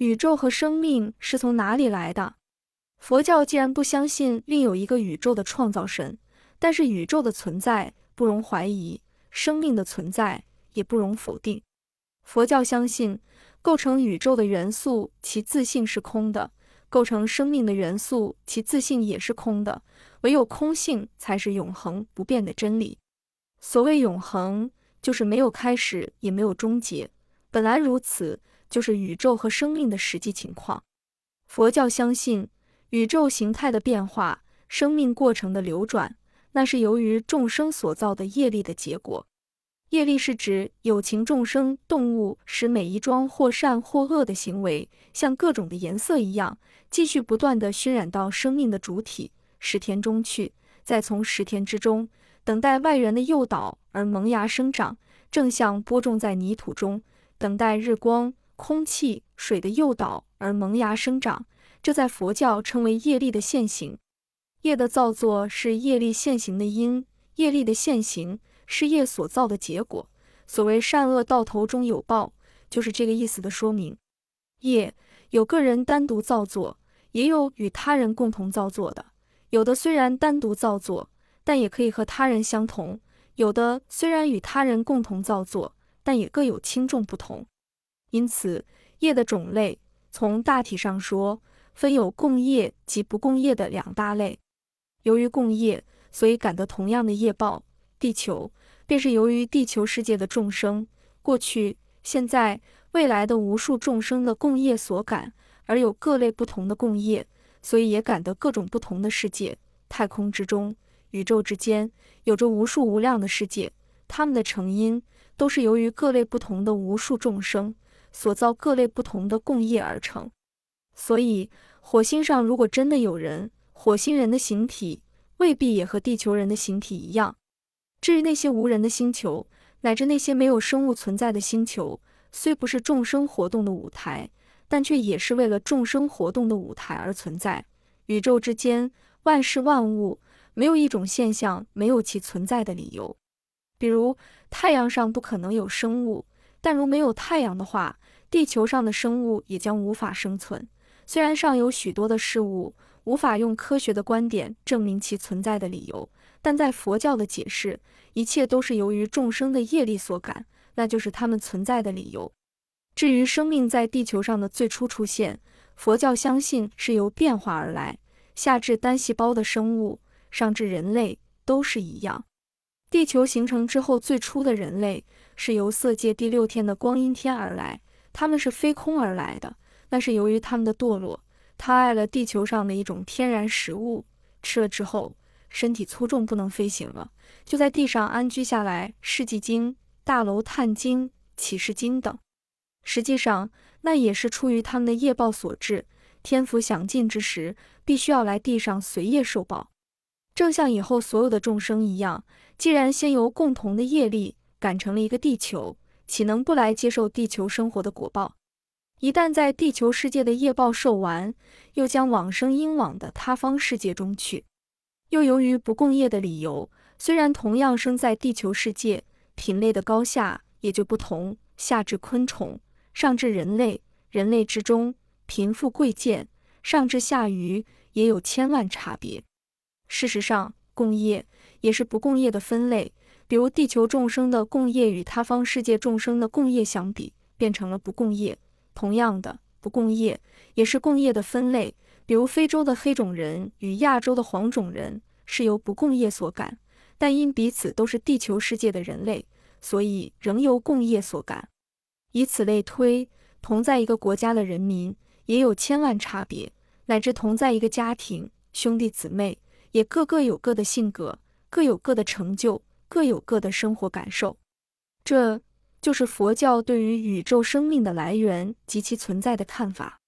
宇宙和生命是从哪里来的？佛教既然不相信另有一个宇宙的创造神，但是宇宙的存在不容怀疑，生命的存在也不容否定。佛教相信，构成宇宙的元素其自性是空的，构成生命的元素其自性也是空的，唯有空性才是永恒不变的真理。所谓永恒，就是没有开始也没有终结，本来如此，就是宇宙和生命的实际情况。佛教相信。宇宙形态的变化，生命过程的流转，那是由于众生所造的业力的结果。业力是指有情众生、动物使每一桩或善或恶的行为，像各种的颜色一样，继续不断的熏染到生命的主体十田中去，再从十田之中等待外缘的诱导而萌芽生长，正像播种在泥土中，等待日光、空气、水的诱导而萌芽生长。这在佛教称为业力的现行，业的造作是业力现行的因，业力的现行是业所造的结果。所谓善恶到头终有报，就是这个意思的说明。业有个人单独造作，也有与他人共同造作的。有的虽然单独造作，但也可以和他人相同；有的虽然与他人共同造作，但也各有轻重不同。因此，业的种类从大体上说。分有共业及不共业的两大类。由于共业，所以感得同样的业报。地球便是由于地球世界的众生过去、现在、未来的无数众生的共业所感，而有各类不同的共业，所以也感得各种不同的世界。太空之中、宇宙之间，有着无数无量的世界，它们的成因都是由于各类不同的无数众生所造各类不同的共业而成。所以，火星上如果真的有人，火星人的形体未必也和地球人的形体一样。至于那些无人的星球，乃至那些没有生物存在的星球，虽不是众生活动的舞台，但却也是为了众生活动的舞台而存在。宇宙之间，万事万物，没有一种现象没有其存在的理由。比如，太阳上不可能有生物，但如没有太阳的话，地球上的生物也将无法生存。虽然尚有许多的事物无法用科学的观点证明其存在的理由，但在佛教的解释，一切都是由于众生的业力所感，那就是他们存在的理由。至于生命在地球上的最初出现，佛教相信是由变化而来，下至单细胞的生物，上至人类都是一样。地球形成之后，最初的人类是由色界第六天的光阴天而来，他们是飞空而来的。那是由于他们的堕落，他爱了地球上的一种天然食物，吃了之后身体粗重不能飞行了，就在地上安居下来。世纪经、大楼探经、启示经等，实际上那也是出于他们的业报所致。天福享尽之时，必须要来地上随业受报，正像以后所有的众生一样。既然先由共同的业力感成了一个地球，岂能不来接受地球生活的果报？一旦在地球世界的业报受完，又将往生应往的他方世界中去。又由于不共业的理由，虽然同样生在地球世界，品类的高下也就不同。下至昆虫，上至人类，人类之中贫富贵贱，上至下愚，也有千万差别。事实上，共业也是不共业的分类。比如地球众生的共业与他方世界众生的共业相比，变成了不共业。同样的，不共业也是共业的分类。比如非洲的黑种人与亚洲的黄种人是由不共业所感，但因彼此都是地球世界的人类，所以仍由共业所感。以此类推，同在一个国家的人民也有千万差别，乃至同在一个家庭，兄弟姊妹也各各有各的性格，各有各的成就，各有各的生活感受。这。就是佛教对于宇宙生命的来源及其存在的看法。